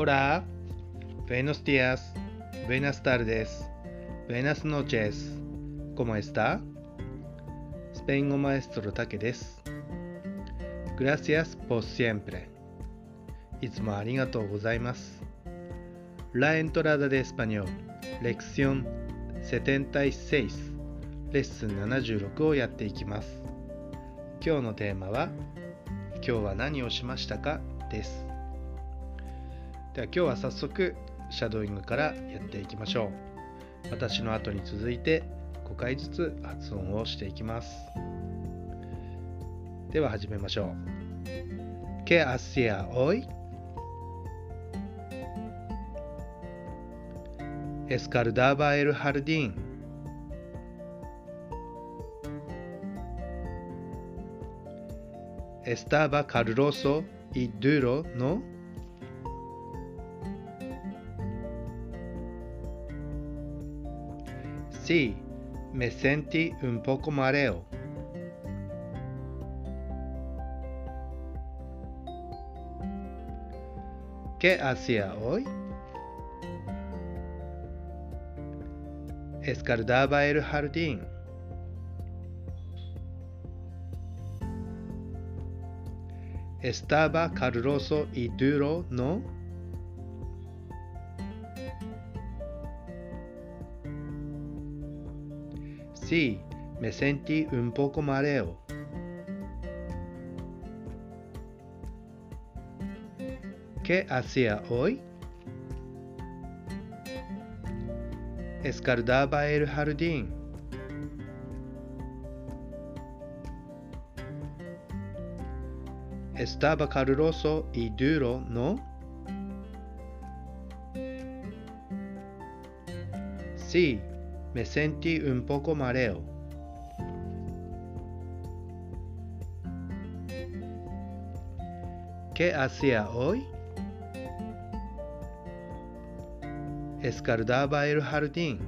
Hola, buenos días, buenas tardes, buenas noches, ¿cómo está? スペイン語マエストロタケです。Gracias por siempre. いつもありがとうございます。La entrada de español, lección 76、レッスン76をやっていきます。今日のテーマは、今日は何をしましたかです。では今日は早速、シャドーイングからやっていきましょう。私の後に続いて5回ずつ発音をしていきます。では始めましょう。¿Qué hacía hoy? Escaldaba el jardín. Estaba caluroso y duro, ¿no? Sí, me sentí un poco mareo. ¿Qué hacía hoy? Escaldaba el jardín. Estaba caluroso y duro, ¿no? Sí, me sentí un poco mareo. ¿Qué hacía hoy? Escaldaba el jardín. Estaba caluroso y duro, ¿no? Sí, me sentí un poco mareo. ¿Qué hacía hoy? Escaldaba el jardín.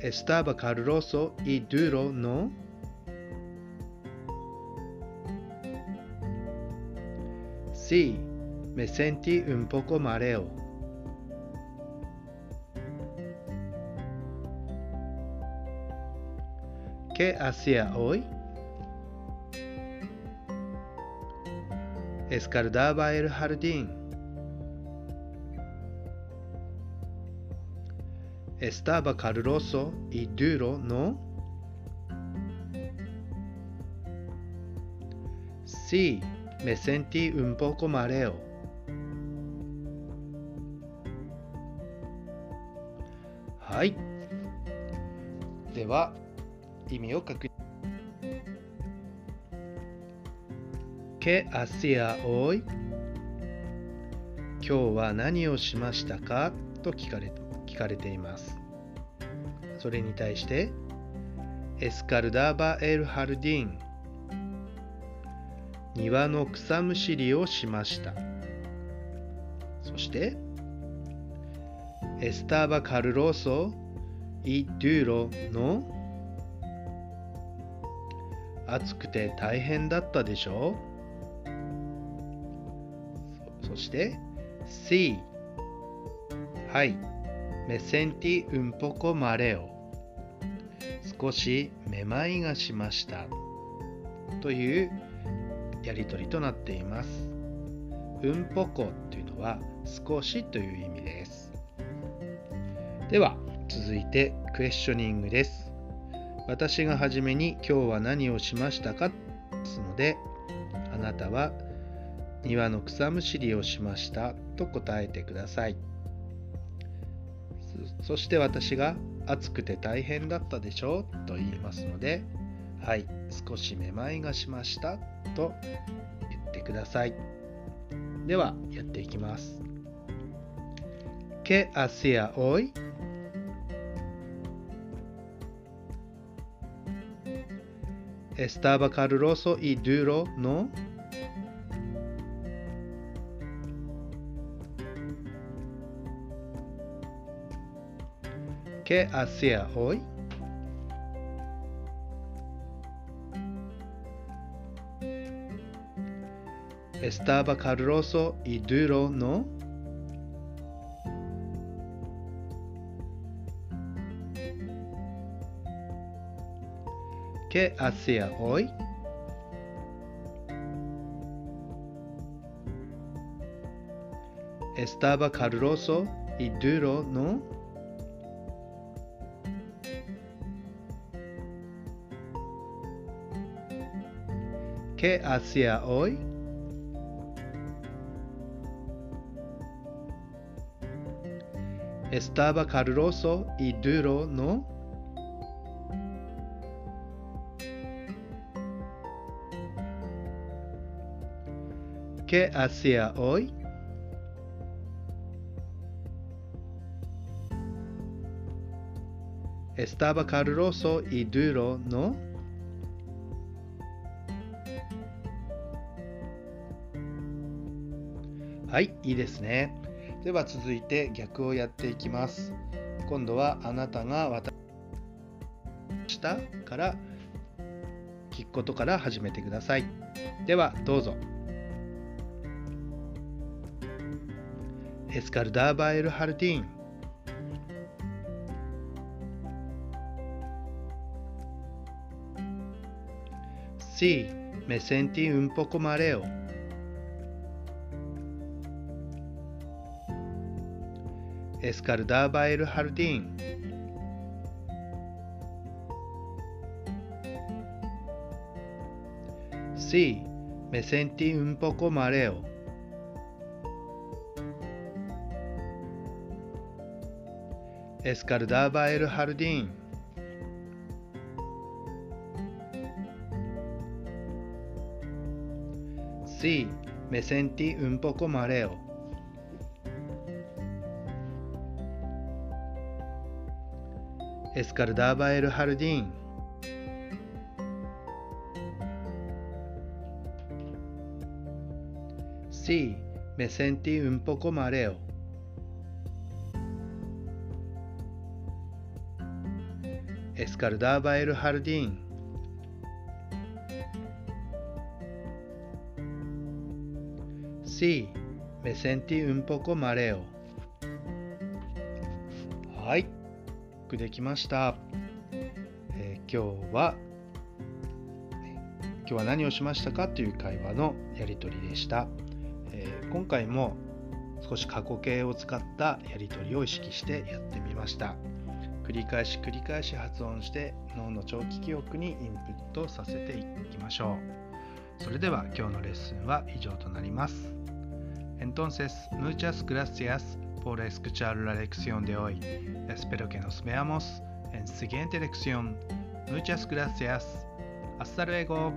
Estaba caluroso y duro, ¿no? Sí, me sentí un poco mareo. ¿Qué hacía hoy? Escaldaba el jardín. Estaba caluroso y duro, ¿no? Sí, me sentí un poco mareo. ¡Ay! では、意味を確認。¿Qué hacía hoy? 今日は何をしましたか？と聞かれ聞かれています。それに対して、Escaldaba el jardín 庭の草むしりをしました。そして、Estaba caluroso y duro の暑くて大変だったでしょそして、Sí はい、me sentí un poco mareo. 少しめまいがしましたというやりとりとなっています。un poco というのは少しという意味です。では続いてクエスチョニングです。私がはじめに今日は何をしましたか？ですのであなたは庭の草むしりをしましたと答えてください。そして私が暑くて大変だったでしょうと言いますので、はい、少しめまいがしましたと言ってください。では、やっていきます。¿Qué hacía hoy? Estaba caluroso y duro, ¿no? ¿Qué hacía hoy? Estaba caluroso y duro, ¿no? ¿Qué hacía hoy? Estaba caluroso y duro, ¿no? ¿Qué hacía hoy? Estaba caluroso y duro, ¿no? ¿Qué hacía hoy? Estaba caluroso y duro, ¿no? はい、いいですね。では続いて逆をやっていきます。今度はあなたが渡したから聞くことから始めてください。ではどうぞ。Escardaba el jardín. Sí, me sentí un poco mareo. Escardaba el jardín. Sí, me sentí un poco mareo. エスカルダーバエル・ハルディン。シー・メセンティ・ウンポコ・マレオ。エスカルダーバエル・ハルディン。シー・メセンティ・ウンポコ・マレオ。Escardaba el jardín. Sí, me sentí un poco mareo. はい。よくできました。えー今日は、今日は何をしましたかという会話のやりとりでした。えー今回も少し過去形を使ったやりとりを意識してやってみました。繰り返し繰り返し発音して脳の長期記憶にインプットさせていきましょう。それでは今日のレッスンは以上となります。Entonces, muchas gracias por escuchar la lección de hoy. Espero que nos veamos en siguiente lección. Muchas gracias. Hasta luego.